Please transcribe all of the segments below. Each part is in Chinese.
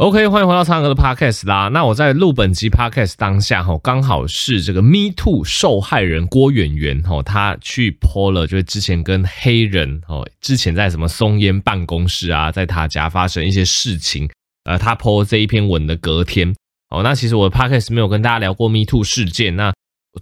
OK，欢迎回到苍哥的 Podcast 啦。那我在录本集 Podcast 当下，哈，刚好是这个 Me Too 受害人郭媛媛，哈，他去 po 了，就是之前跟黑人，哦，之前在什么松烟办公室啊，在他家发生一些事情，呃，他 po 这一篇文的隔天，哦，那其实我的 Podcast 没有跟大家聊过 Me Too 事件，那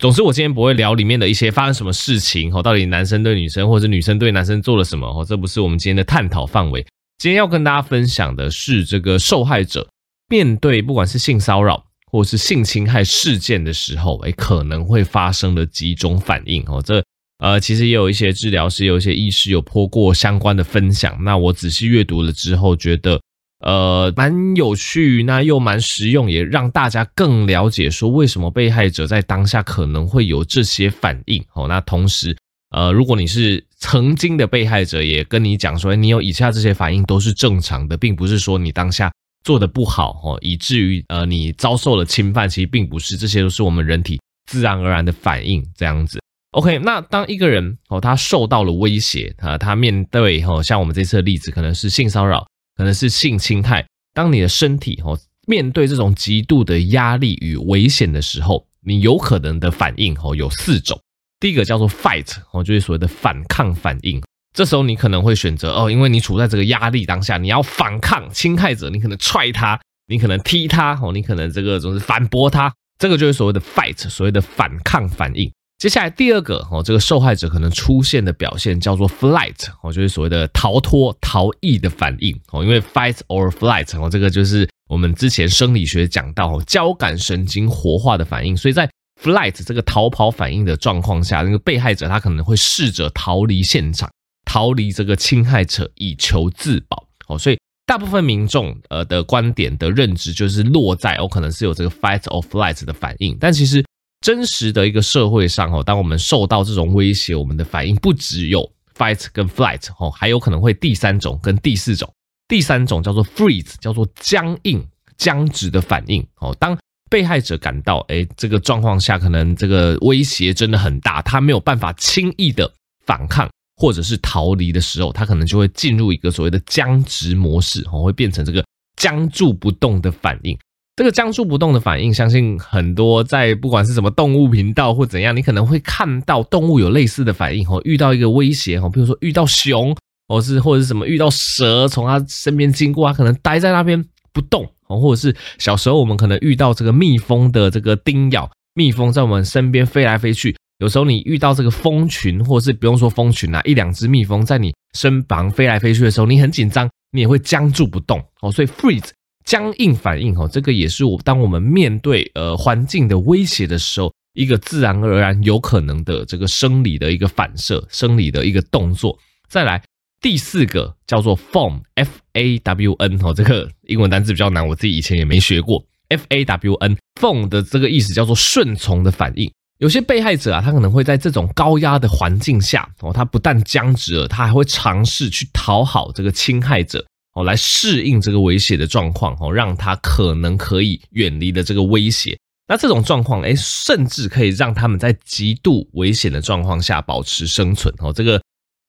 总之我今天不会聊里面的一些发生什么事情，哦，到底男生对女生或者女生对男生做了什么，哦，这不是我们今天的探讨范围。今天要跟大家分享的是，这个受害者面对不管是性骚扰或是性侵害事件的时候，诶，可能会发生的几种反应哦。这呃，其实也有一些治疗师、有一些医师有泼过相关的分享。那我仔细阅读了之后，觉得呃蛮有趣，那又蛮实用，也让大家更了解说为什么被害者在当下可能会有这些反应哦。那同时，呃，如果你是曾经的被害者，也跟你讲说，你有以下这些反应都是正常的，并不是说你当下做的不好哦，以至于呃你遭受了侵犯，其实并不是，这些都是我们人体自然而然的反应，这样子。OK，那当一个人哦，他受到了威胁啊，他面对哦，像我们这次的例子，可能是性骚扰，可能是性侵害，当你的身体哦面对这种极度的压力与危险的时候，你有可能的反应哦有四种。第一个叫做 fight 哦，就是所谓的反抗反应。这时候你可能会选择哦，因为你处在这个压力当下，你要反抗侵害者，你可能踹他，你可能踢他哦，你可能这个总是反驳他，这个就是所谓的 fight，所谓的反抗反应。接下来第二个哦，这个受害者可能出现的表现叫做 flight 哦，就是所谓的逃脱逃逸的反应哦，因为 fight or flight 哦，这个就是我们之前生理学讲到哦，交感神经活化的反应，所以在 Flight 这个逃跑反应的状况下，那个被害者他可能会试着逃离现场，逃离这个侵害者以求自保。哦，所以大部分民众呃的观点的认知就是落在哦，可能是有这个 Fight or Flight 的反应。但其实真实的一个社会上哦，当我们受到这种威胁，我们的反应不只有 Fight 跟 Flight 哦，还有可能会第三种跟第四种。第三种叫做 Freeze，叫做僵硬僵直的反应。哦，当被害者感到，哎，这个状况下可能这个威胁真的很大，他没有办法轻易的反抗或者是逃离的时候，他可能就会进入一个所谓的僵直模式，哦，会变成这个僵住不动的反应。这个僵住不动的反应，相信很多在不管是什么动物频道或怎样，你可能会看到动物有类似的反应，哦，遇到一个威胁，哦，比如说遇到熊，或是或者是什么遇到蛇从他身边经过，他可能待在那边不动。哦，或者是小时候我们可能遇到这个蜜蜂的这个叮咬，蜜蜂在我们身边飞来飞去。有时候你遇到这个蜂群，或者是不用说蜂群啊，一两只蜜蜂在你身旁飞来飞去的时候，你很紧张，你也会僵住不动。哦，所以 freeze 僵硬反应，哦，这个也是我当我们面对呃环境的威胁的时候，一个自然而然有可能的这个生理的一个反射，生理的一个动作。再来。第四个叫做 fawn，f a w n 哦，这个英文单词比较难，我自己以前也没学过。f a w n，fawn 的这个意思叫做顺从的反应。有些被害者啊，他可能会在这种高压的环境下哦，他不但僵直了，他还会尝试去讨好这个侵害者哦，来适应这个危险的状况哦，让他可能可以远离的这个威胁。那这种状况，诶，甚至可以让他们在极度危险的状况下保持生存哦，这个。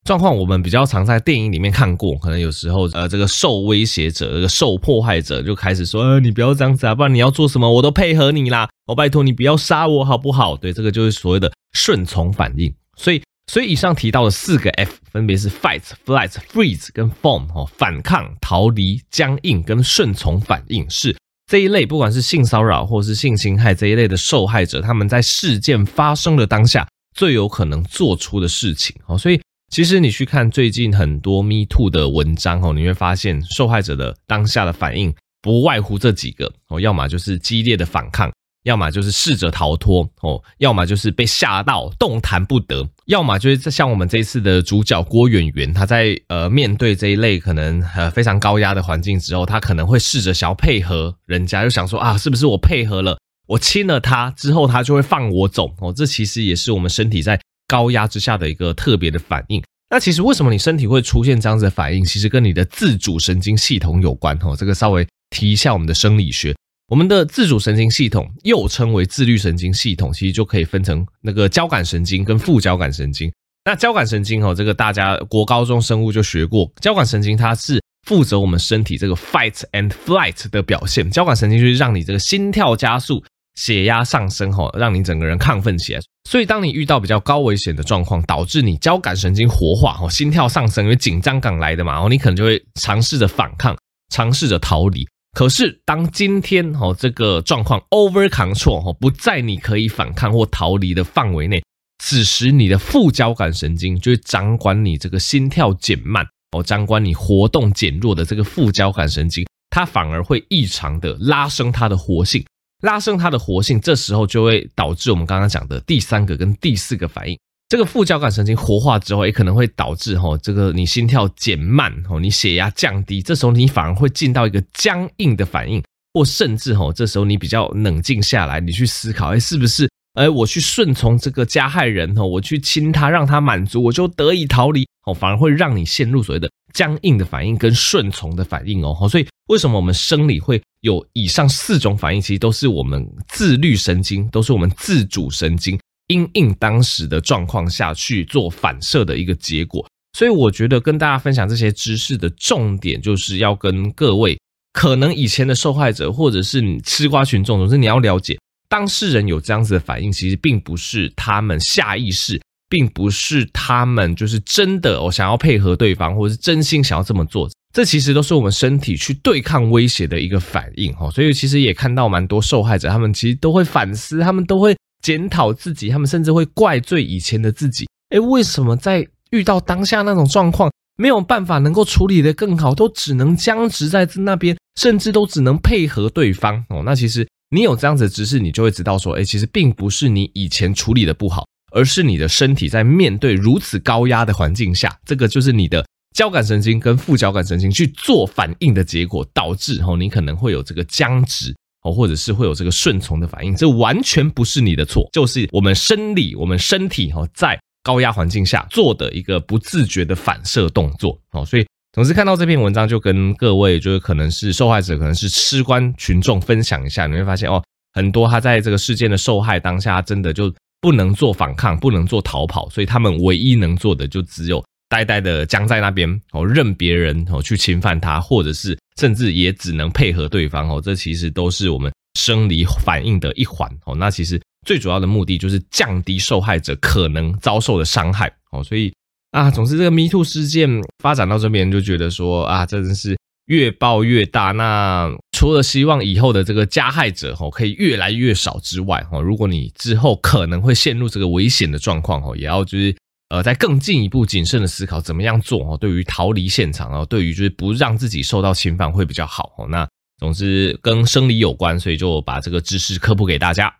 状况我们比较常在电影里面看过，可能有时候呃，这个受威胁者、这个受迫害者就开始说：“呃，你不要这样子啊，不然你要做什么我都配合你啦，我拜托你不要杀我好不好？”对，这个就是所谓的顺从反应。所以，所以以上提到的四个 F 分别是 Fight、Flight、Freeze 跟 Fawn 哦，反抗、逃离、僵硬跟顺从反应是这一类，不管是性骚扰或是性侵害这一类的受害者，他们在事件发生的当下最有可能做出的事情哦，所以。其实你去看最近很多 Me Too 的文章哦，你会发现受害者的当下的反应不外乎这几个哦，要么就是激烈的反抗，要么就是试着逃脱哦，要么就是被吓到动弹不得，要么就是像我们这一次的主角郭媛媛，她在呃面对这一类可能呃非常高压的环境之后，她可能会试着想要配合人家，就想说啊，是不是我配合了，我亲了他之后，他就会放我走哦，这其实也是我们身体在。高压之下的一个特别的反应。那其实为什么你身体会出现这样子的反应？其实跟你的自主神经系统有关哦。这个稍微提一下我们的生理学。我们的自主神经系统又称为自律神经系统，其实就可以分成那个交感神经跟副交感神经。那交感神经哦，这个大家国高中生物就学过，交感神经它是负责我们身体这个 fight and flight 的表现。交感神经就是让你这个心跳加速、血压上升，吼，让你整个人亢奋起来。所以，当你遇到比较高危险的状况，导致你交感神经活化，吼，心跳上升，因为紧张感来的嘛，哦，你可能就会尝试着反抗，尝试着逃离。可是，当今天哦这个状况 over control 哦不在你可以反抗或逃离的范围内，此时你的副交感神经就会掌管你这个心跳减慢哦，掌管你活动减弱的这个副交感神经，它反而会异常的拉升它的活性，拉升它的活性，这时候就会导致我们刚刚讲的第三个跟第四个反应。这个副交感神经活化之后，也可能会导致哈这个你心跳减慢，哦你血压降低，这时候你反而会进到一个僵硬的反应，或甚至哈这时候你比较冷静下来，你去思考，哎，是不是哎我去顺从这个加害人哦，我去亲他，让他满足，我就得以逃离，哦，反而会让你陷入所谓的僵硬的反应跟顺从的反应哦，所以为什么我们生理会有以上四种反应，其实都是我们自律神经，都是我们自主神经。因应当时的状况下去做反射的一个结果，所以我觉得跟大家分享这些知识的重点，就是要跟各位可能以前的受害者，或者是你吃瓜群众，总之你要了解，当事人有这样子的反应，其实并不是他们下意识，并不是他们就是真的我想要配合对方，或者是真心想要这么做，这其实都是我们身体去对抗威胁的一个反应哈。所以其实也看到蛮多受害者，他们其实都会反思，他们都会。检讨自己，他们甚至会怪罪以前的自己。诶，为什么在遇到当下那种状况，没有办法能够处理得更好，都只能僵直在那边，甚至都只能配合对方哦？那其实你有这样子的知识，你就会知道说，诶，其实并不是你以前处理的不好，而是你的身体在面对如此高压的环境下，这个就是你的交感神经跟副交感神经去做反应的结果，导致哦，你可能会有这个僵直。哦，或者是会有这个顺从的反应，这完全不是你的错，就是我们生理、我们身体哈，在高压环境下做的一个不自觉的反射动作。哦，所以总之看到这篇文章，就跟各位就是可能是受害者，可能是吃瓜群众分享一下，你会发现哦，很多他在这个事件的受害当下，真的就不能做反抗，不能做逃跑，所以他们唯一能做的就只有。呆呆的僵在那边哦，任别人哦去侵犯他，或者是甚至也只能配合对方哦。这其实都是我们生理反应的一环哦。那其实最主要的目的就是降低受害者可能遭受的伤害哦。所以啊，总之这个 Me Too 事件发展到这边，就觉得说啊，真的是越爆越大。那除了希望以后的这个加害者哦可以越来越少之外哦，如果你之后可能会陷入这个危险的状况哦，也要就是。呃，再更进一步谨慎的思考怎么样做哦，对于逃离现场哦，对于就是不让自己受到侵犯会比较好哦。那总之跟生理有关，所以就把这个知识科普给大家。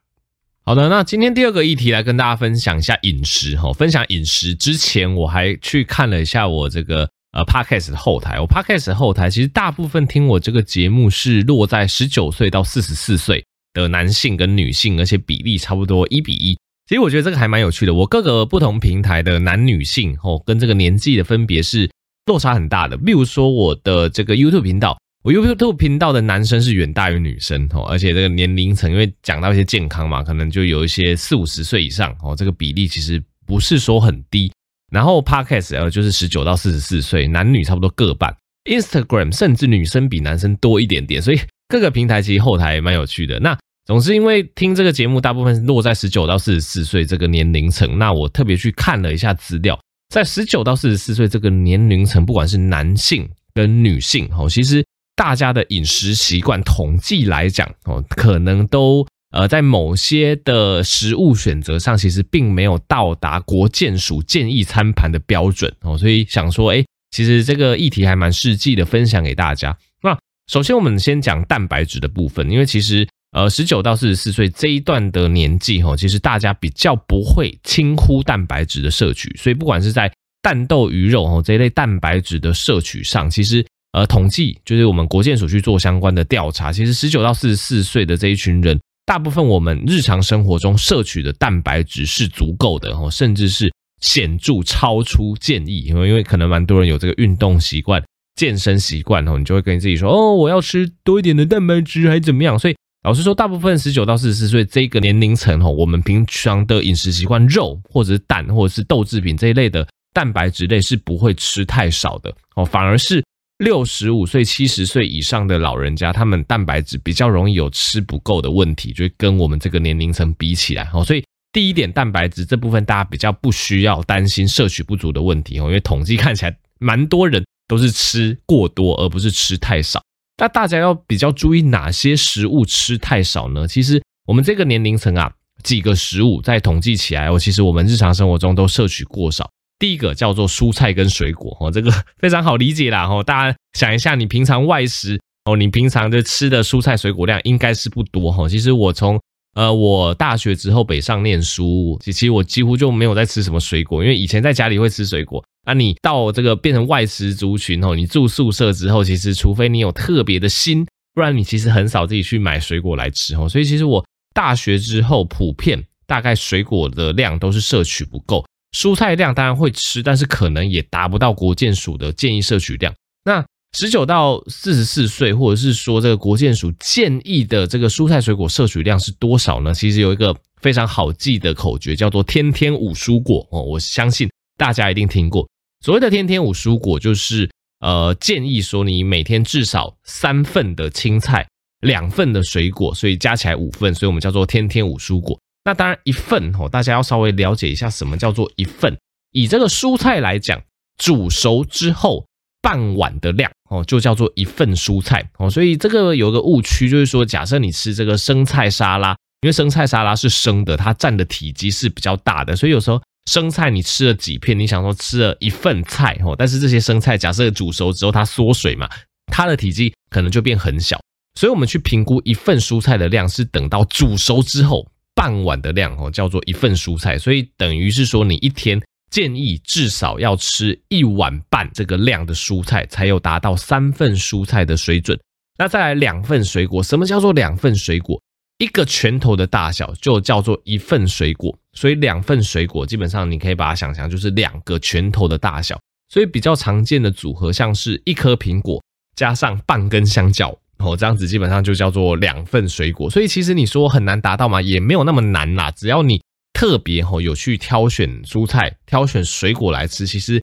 好的，那今天第二个议题来跟大家分享一下饮食哈。分享饮食之前，我还去看了一下我这个呃 Podcast 的后台。我 Podcast 的后台其实大部分听我这个节目是落在十九岁到四十四岁的男性跟女性，而且比例差不多一比一。其实我觉得这个还蛮有趣的，我各个不同平台的男女性哦，跟这个年纪的分别是落差很大的。比如说我的这个 YouTube 频道，YouTube 频道的男生是远大于女生哦，而且这个年龄层因为讲到一些健康嘛，可能就有一些四五十岁以上哦，这个比例其实不是说很低。然后 Podcast 呃就是十九到四十四岁，男女差不多各半。Instagram 甚至女生比男生多一点点，所以各个平台其实后台蛮有趣的。那总是因为听这个节目，大部分落在十九到四十四岁这个年龄层。那我特别去看了一下资料，在十九到四十四岁这个年龄层，不管是男性跟女性，哦，其实大家的饮食习惯统计来讲，哦，可能都呃在某些的食物选择上，其实并没有到达国健署建议餐盘的标准哦。所以想说，诶，其实这个议题还蛮实际的，分享给大家。那首先我们先讲蛋白质的部分，因为其实。呃，十九到四十四岁这一段的年纪哈，其实大家比较不会轻忽蛋白质的摄取，所以不管是在蛋豆鱼肉哈这一类蛋白质的摄取上，其实呃统计就是我们国健署去做相关的调查，其实十九到四十四岁的这一群人，大部分我们日常生活中摄取的蛋白质是足够的哦，甚至是显著超出建议，因为因为可能蛮多人有这个运动习惯、健身习惯哦，你就会跟自己说哦，我要吃多一点的蛋白质还怎么样，所以。老实说，大部分十九到四十四岁这个年龄层吼，我们平常的饮食习惯，肉或者是蛋或者是豆制品这一类的蛋白质类是不会吃太少的哦，反而是六十五岁、七十岁以上的老人家，他们蛋白质比较容易有吃不够的问题，就跟我们这个年龄层比起来，哦，所以第一点，蛋白质这部分大家比较不需要担心摄取不足的问题哦，因为统计看起来蛮多人都是吃过多，而不是吃太少。那大家要比较注意哪些食物吃太少呢？其实我们这个年龄层啊。几个食物在统计起来哦，其实我们日常生活中都摄取过少。第一个叫做蔬菜跟水果哦，这个 非常好理解啦哦。大家想一下，你平常外食哦，你平常的吃的蔬菜水果量应该是不多哈。其实我从呃我大学之后北上念书，其实我几乎就没有在吃什么水果，因为以前在家里会吃水果。那你到这个变成外食族群哦，你住宿舍之后，其实除非你有特别的心，不然你其实很少自己去买水果来吃哦。所以其实我。大学之后，普遍大概水果的量都是摄取不够，蔬菜量当然会吃，但是可能也达不到国健署的建议摄取量。那十九到四十四岁，或者是说这个国健署建议的这个蔬菜水果摄取量是多少呢？其实有一个非常好记的口诀，叫做“天天五蔬果”哦，我相信大家一定听过。所谓的“天天五蔬果”，就是呃建议说你每天至少三份的青菜。两份的水果，所以加起来五份，所以我们叫做天天五蔬果。那当然一份哦，大家要稍微了解一下什么叫做一份。以这个蔬菜来讲，煮熟之后半碗的量哦，就叫做一份蔬菜哦。所以这个有个误区，就是说，假设你吃这个生菜沙拉，因为生菜沙拉是生的，它占的体积是比较大的，所以有时候生菜你吃了几片，你想说吃了一份菜哦，但是这些生菜假设煮熟之后它缩水嘛，它的体积可能就变很小。所以，我们去评估一份蔬菜的量，是等到煮熟之后半碗的量哦，叫做一份蔬菜。所以，等于是说，你一天建议至少要吃一碗半这个量的蔬菜，才有达到三份蔬菜的水准。那再来两份水果，什么叫做两份水果？一个拳头的大小就叫做一份水果。所以，两份水果基本上你可以把它想象就是两个拳头的大小。所以，比较常见的组合像是一颗苹果加上半根香蕉。哦，这样子基本上就叫做两份水果，所以其实你说很难达到吗？也没有那么难啦。只要你特别吼有去挑选蔬菜、挑选水果来吃，其实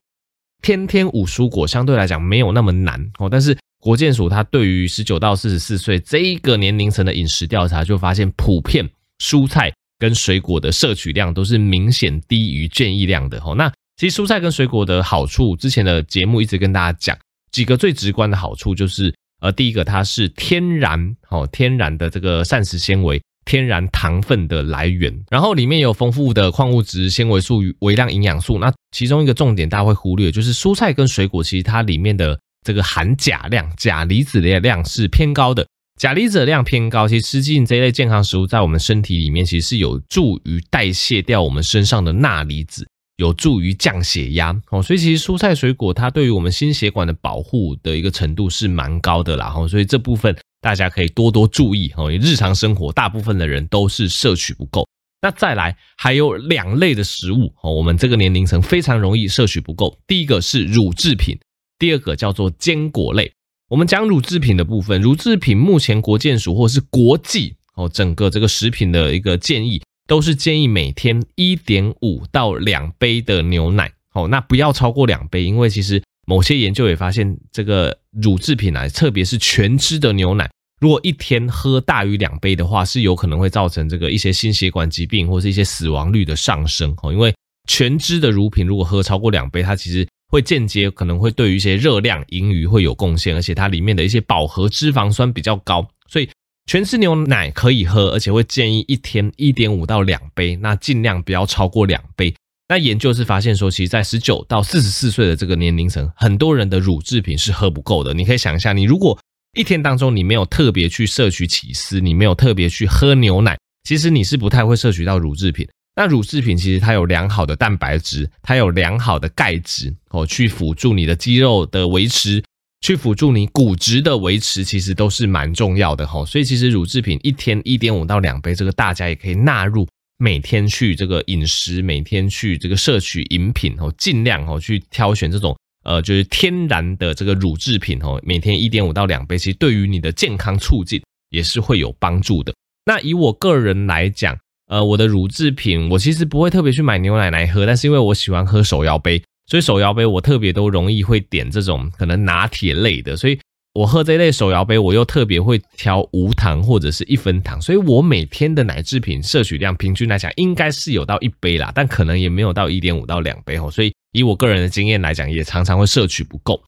天天五蔬果相对来讲没有那么难哦。但是国健署它对于十九到四十四岁这一个年龄层的饮食调查，就发现普遍蔬菜跟水果的摄取量都是明显低于建议量的。哦，那其实蔬菜跟水果的好处，之前的节目一直跟大家讲几个最直观的好处，就是。呃，第一个它是天然哦，天然的这个膳食纤维、天然糖分的来源，然后里面有丰富的矿物质、纤维素与微量营养素。那其中一个重点大家会忽略，就是蔬菜跟水果其实它里面的这个含钾量、钾离子的量是偏高的。钾离子的量偏高，其实吃进这一类健康食物，在我们身体里面其实是有助于代谢掉我们身上的钠离子。有助于降血压哦，所以其实蔬菜水果它对于我们心血管的保护的一个程度是蛮高的啦，所以这部分大家可以多多注意哦。日常生活大部分的人都是摄取不够，那再来还有两类的食物哦，我们这个年龄层非常容易摄取不够。第一个是乳制品，第二个叫做坚果类。我们讲乳制品的部分，乳制品目前国健署或是国际哦，整个这个食品的一个建议。都是建议每天一点五到两杯的牛奶，哦，那不要超过两杯，因为其实某些研究也发现，这个乳制品啊，特别是全脂的牛奶，如果一天喝大于两杯的话，是有可能会造成这个一些心血管疾病或是一些死亡率的上升，哦，因为全脂的乳品如果喝超过两杯，它其实会间接可能会对于一些热量盈余会有贡献，而且它里面的一些饱和脂肪酸比较高，所以。全脂牛奶可以喝，而且会建议一天一点五到两杯，那尽量不要超过两杯。那研究是发现说，其实，在十九到四十四岁的这个年龄层，很多人的乳制品是喝不够的。你可以想一下，你如果一天当中你没有特别去摄取起司，你没有特别去喝牛奶，其实你是不太会摄取到乳制品。那乳制品其实它有良好的蛋白质，它有良好的钙质哦，去辅助你的肌肉的维持。去辅助你骨质的维持，其实都是蛮重要的齁。所以其实乳制品一天一点五到两杯，这个大家也可以纳入每天去这个饮食，每天去这个摄取饮品哦，尽量哦去挑选这种呃就是天然的这个乳制品哦，每天一点五到两杯，其实对于你的健康促进也是会有帮助的。那以我个人来讲，呃，我的乳制品我其实不会特别去买牛奶来喝，但是因为我喜欢喝手摇杯。所以手摇杯我特别都容易会点这种可能拿铁类的，所以我喝这类手摇杯，我又特别会挑无糖或者是一分糖，所以我每天的奶制品摄取量平均来讲应该是有到一杯啦，但可能也没有到一点五到两杯哦，所以以我个人的经验来讲，也常常会摄取不够。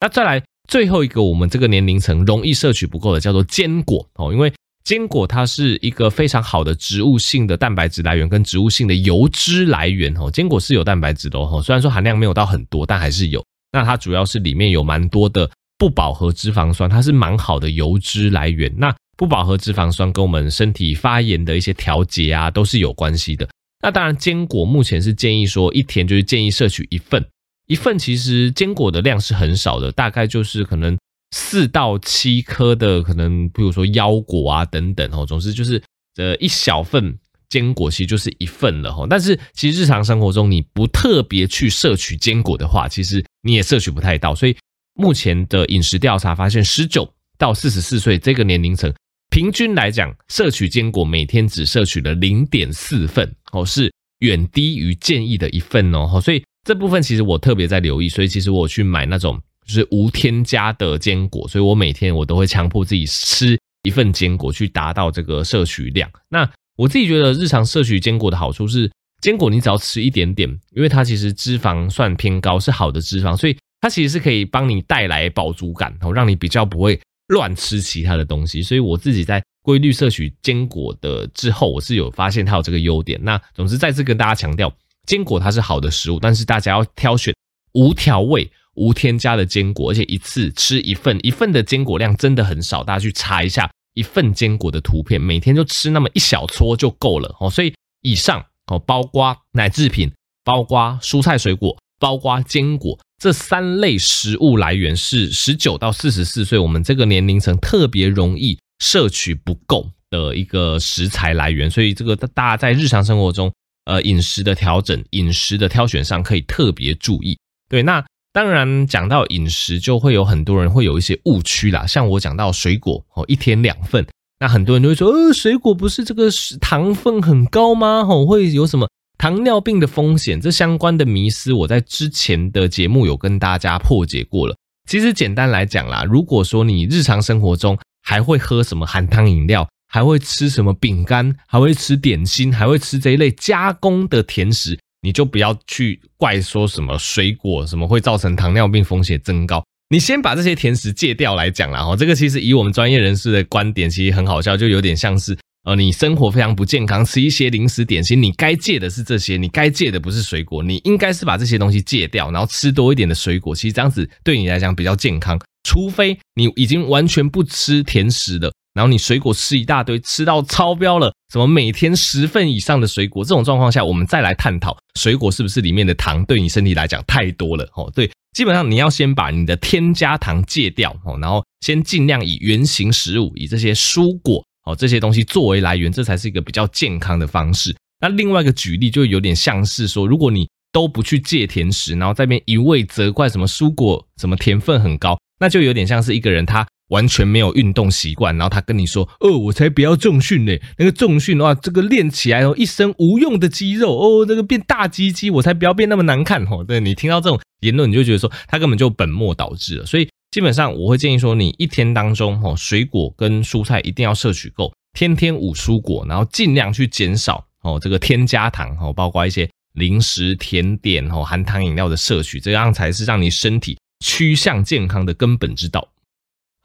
那再来最后一个，我们这个年龄层容易摄取不够的叫做坚果哦，因为。坚果它是一个非常好的植物性的蛋白质来源跟植物性的油脂来源哦，坚果是有蛋白质的哦，虽然说含量没有到很多，但还是有。那它主要是里面有蛮多的不饱和脂肪酸，它是蛮好的油脂来源。那不饱和脂肪酸跟我们身体发炎的一些调节啊都是有关系的。那当然，坚果目前是建议说一天就是建议摄取一份，一份其实坚果的量是很少的，大概就是可能。四到七颗的可能，比如说腰果啊等等哦，总之就是呃一小份坚果其实就是一份了哈。但是其实日常生活中你不特别去摄取坚果的话，其实你也摄取不太到。所以目前的饮食调查发现，十九到四十四岁这个年龄层，平均来讲摄取坚果每天只摄取了零点四份哦，是远低于建议的一份哦。所以这部分其实我特别在留意，所以其实我去买那种。就是无添加的坚果，所以我每天我都会强迫自己吃一份坚果，去达到这个摄取量。那我自己觉得日常摄取坚果的好处是，坚果你只要吃一点点，因为它其实脂肪算偏高，是好的脂肪，所以它其实是可以帮你带来饱足感，然后让你比较不会乱吃其他的东西。所以我自己在规律摄取坚果的之后，我是有发现它有这个优点。那总之再次跟大家强调，坚果它是好的食物，但是大家要挑选无调味。无添加的坚果，而且一次吃一份，一份的坚果量真的很少。大家去查一下一份坚果的图片，每天就吃那么一小撮就够了哦。所以以上哦，包括奶制品，包括蔬菜水果，包括坚果这三类食物来源是十九到四十四岁我们这个年龄层特别容易摄取不够的一个食材来源。所以这个大家在日常生活中，呃，饮食的调整、饮食的挑选上可以特别注意。对，那。当然，讲到饮食，就会有很多人会有一些误区啦。像我讲到水果哦，一天两份，那很多人就会说，呃，水果不是这个糖分很高吗？吼，会有什么糖尿病的风险？这相关的迷思，我在之前的节目有跟大家破解过了。其实简单来讲啦，如果说你日常生活中还会喝什么含糖饮料，还会吃什么饼干，还会吃点心，还会吃这一类加工的甜食。你就不要去怪说什么水果什么会造成糖尿病风险增高，你先把这些甜食戒掉来讲啦哈。这个其实以我们专业人士的观点，其实很好笑，就有点像是呃，你生活非常不健康，吃一些零食点心，你该戒的是这些，你该戒的不是水果，你应该是把这些东西戒掉，然后吃多一点的水果，其实这样子对你来讲比较健康。除非你已经完全不吃甜食了。然后你水果吃一大堆，吃到超标了，什么每天十份以上的水果，这种状况下，我们再来探讨水果是不是里面的糖对你身体来讲太多了哦。对，基本上你要先把你的添加糖戒掉哦，然后先尽量以原型食物，以这些蔬果哦这些东西作为来源，这才是一个比较健康的方式。那另外一个举例就有点像是说，如果你都不去戒甜食，然后在边一味责怪什么蔬果什么甜分很高，那就有点像是一个人他。完全没有运动习惯，然后他跟你说：“哦，我才不要重训呢！那个重训的话，这个练起来哦，一身无用的肌肉哦，那个变大鸡鸡，我才不要变那么难看哦。”对，你听到这种言论，你就觉得说他根本就本末倒置了。所以基本上我会建议说，你一天当中哦，水果跟蔬菜一定要摄取够，天天五蔬果，然后尽量去减少哦这个添加糖哦，包括一些零食、甜点哦、含糖饮料的摄取，这样才是让你身体趋向健康的根本之道。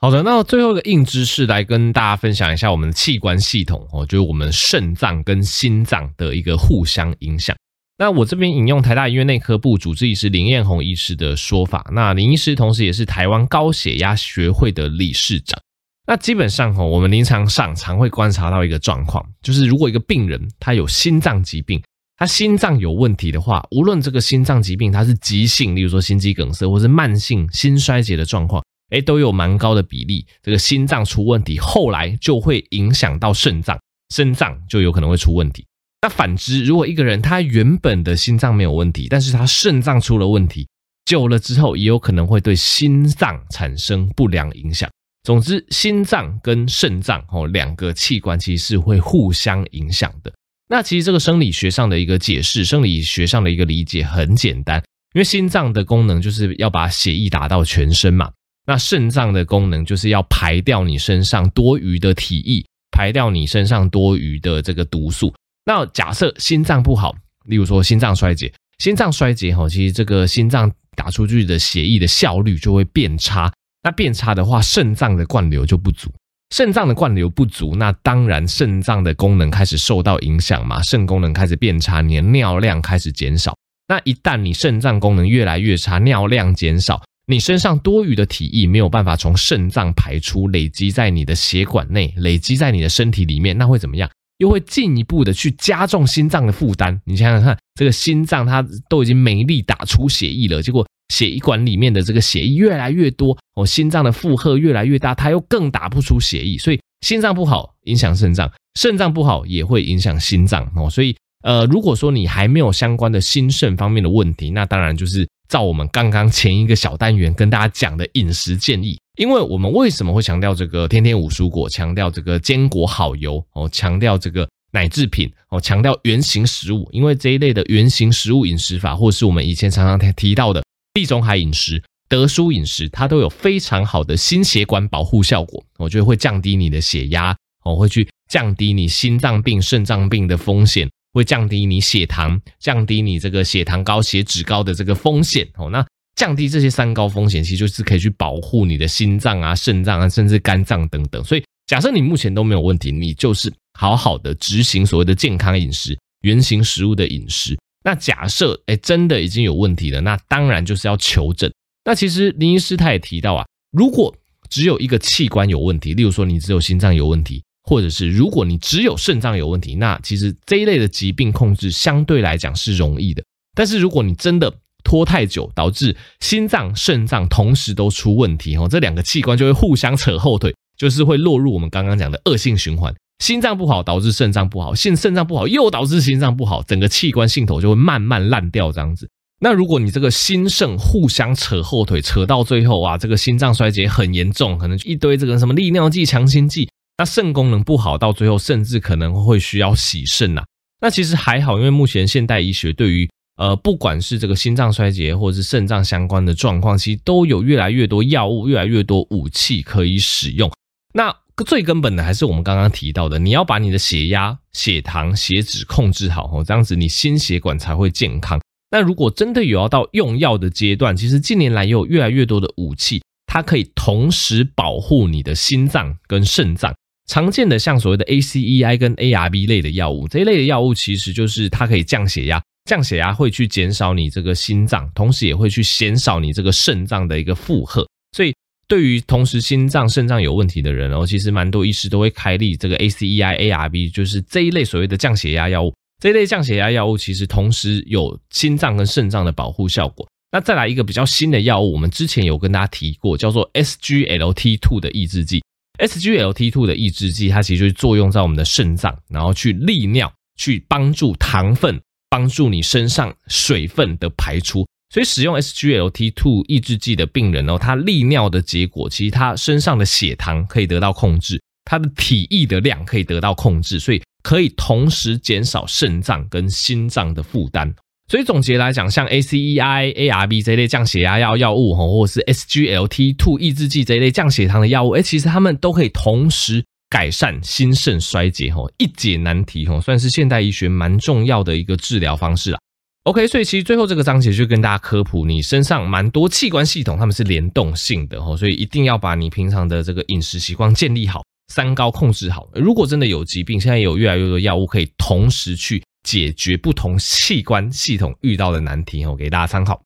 好的，那最后一个硬知识来跟大家分享一下我们的器官系统哦，就是我们肾脏跟心脏的一个互相影响。那我这边引用台大医院内科部主治医师林彦宏医师的说法，那林医师同时也是台湾高血压学会的理事长。那基本上哦，我们临床上常会观察到一个状况，就是如果一个病人他有心脏疾病，他心脏有问题的话，无论这个心脏疾病它是急性，例如说心肌梗塞，或是慢性心衰竭的状况。诶，都有蛮高的比例，这个心脏出问题，后来就会影响到肾脏，肾脏就有可能会出问题。那反之，如果一个人他原本的心脏没有问题，但是他肾脏出了问题，久了之后也有可能会对心脏产生不良影响。总之，心脏跟肾脏哦两个器官其实是会互相影响的。那其实这个生理学上的一个解释，生理学上的一个理解很简单，因为心脏的功能就是要把血液打到全身嘛，那肾脏的功能就是要排掉你身上多余的体液，排掉你身上多余的这个毒素。那假设心脏不好，例如说心脏衰竭，心脏衰竭哈，其实这个心脏打出去的血液的效率就会变差。那变差的话，肾脏的灌流就不足。肾脏的灌流不足，那当然肾脏的功能开始受到影响嘛，肾功能开始变差，你的尿量开始减少。那一旦你肾脏功能越来越差，尿量减少，你身上多余的体液没有办法从肾脏排出，累积在你的血管内，累积在你的身体里面，那会怎么样？又会进一步的去加重心脏的负担。你想想看，这个心脏它都已经没力打出血液了，结果血管里面的这个血液越来越多，哦，心脏的负荷越来越大，它又更打不出血液，所以心脏不好影响肾脏，肾脏不好也会影响心脏哦，所以。呃，如果说你还没有相关的心肾方面的问题，那当然就是照我们刚刚前一个小单元跟大家讲的饮食建议。因为我们为什么会强调这个天天五蔬果，强调这个坚果好油哦，强调这个奶制品哦，强调原型食物？因为这一类的原型食物饮食法，或是我们以前常常提到的地中海饮食、德蔬饮食，它都有非常好的心血管保护效果。我觉得会降低你的血压哦，会去降低你心脏病、肾脏病的风险。会降低你血糖，降低你这个血糖高、血脂高的这个风险哦。那降低这些三高风险，其实就是可以去保护你的心脏啊、肾脏啊，甚至肝脏等等。所以，假设你目前都没有问题，你就是好好的执行所谓的健康饮食、原型食物的饮食。那假设哎真的已经有问题了，那当然就是要求诊。那其实林医师他也提到啊，如果只有一个器官有问题，例如说你只有心脏有问题。或者是如果你只有肾脏有问题，那其实这一类的疾病控制相对来讲是容易的。但是如果你真的拖太久，导致心脏、肾脏同时都出问题，哦，这两个器官就会互相扯后腿，就是会落入我们刚刚讲的恶性循环。心脏不好导致肾脏不好，心肾脏不好又导致心脏不好，整个器官系统就会慢慢烂掉这样子。那如果你这个心肾互相扯后腿，扯到最后啊，这个心脏衰竭很严重，可能一堆这个什么利尿剂、强心剂。那肾功能不好，到最后甚至可能会需要洗肾呐。那其实还好，因为目前现代医学对于呃，不管是这个心脏衰竭或者是肾脏相关的状况，其实都有越来越多药物、越来越多武器可以使用。那最根本的还是我们刚刚提到的，你要把你的血压、血糖、血脂控制好哦，这样子你心血管才会健康。那如果真的有要到用药的阶段，其实近年来也有越来越多的武器，它可以同时保护你的心脏跟肾脏。常见的像所谓的 ACEI 跟 ARB 类的药物，这一类的药物其实就是它可以降血压，降血压会去减少你这个心脏，同时也会去减少你这个肾脏的一个负荷。所以对于同时心脏、肾脏有问题的人哦，其实蛮多医师都会开立这个 ACEI、ARB，就是这一类所谓的降血压药物。这一类降血压药物其实同时有心脏跟肾脏的保护效果。那再来一个比较新的药物，我们之前有跟大家提过，叫做 SGLT2 的抑制剂。SGLT2 的抑制剂，它其实就是作用在我们的肾脏，然后去利尿，去帮助糖分，帮助你身上水分的排出。所以使用 SGLT2 抑制剂的病人哦，他利尿的结果，其实他身上的血糖可以得到控制，他的体液的量可以得到控制，所以可以同时减少肾脏跟心脏的负担。所以总结来讲，像 ACEI、ARB 这类降血压药药物，或者是 SGLT2 抑制剂这一类降血糖的药物，哎，其实它们都可以同时改善心肾衰竭，吼，一解难题，吼，算是现代医学蛮重要的一个治疗方式啦。OK，所以其实最后这个章节就跟大家科普，你身上蛮多器官系统，它们是联动性的，吼，所以一定要把你平常的这个饮食习惯建立好，三高控制好。如果真的有疾病，现在有越来越多药物可以同时去。解决不同器官系统遇到的难题哦，给大家参考。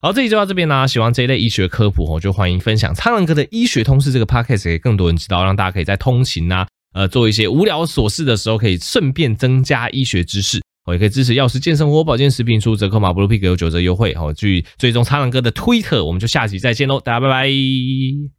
好，这集就到这边啦。喜欢这一类医学科普哦，就欢迎分享苍蓝鸽的医学通识这个 podcast 给更多人知道，让大家可以在通勤啊，呃，做一些无聊琐事的时候，可以顺便增加医学知识。我也可以支持药师健生活保健食品，出折扣码 bluepig 有九折优惠。好，去追踪苍蓝鸽的 Twitter，我们就下集再见喽，大家拜拜。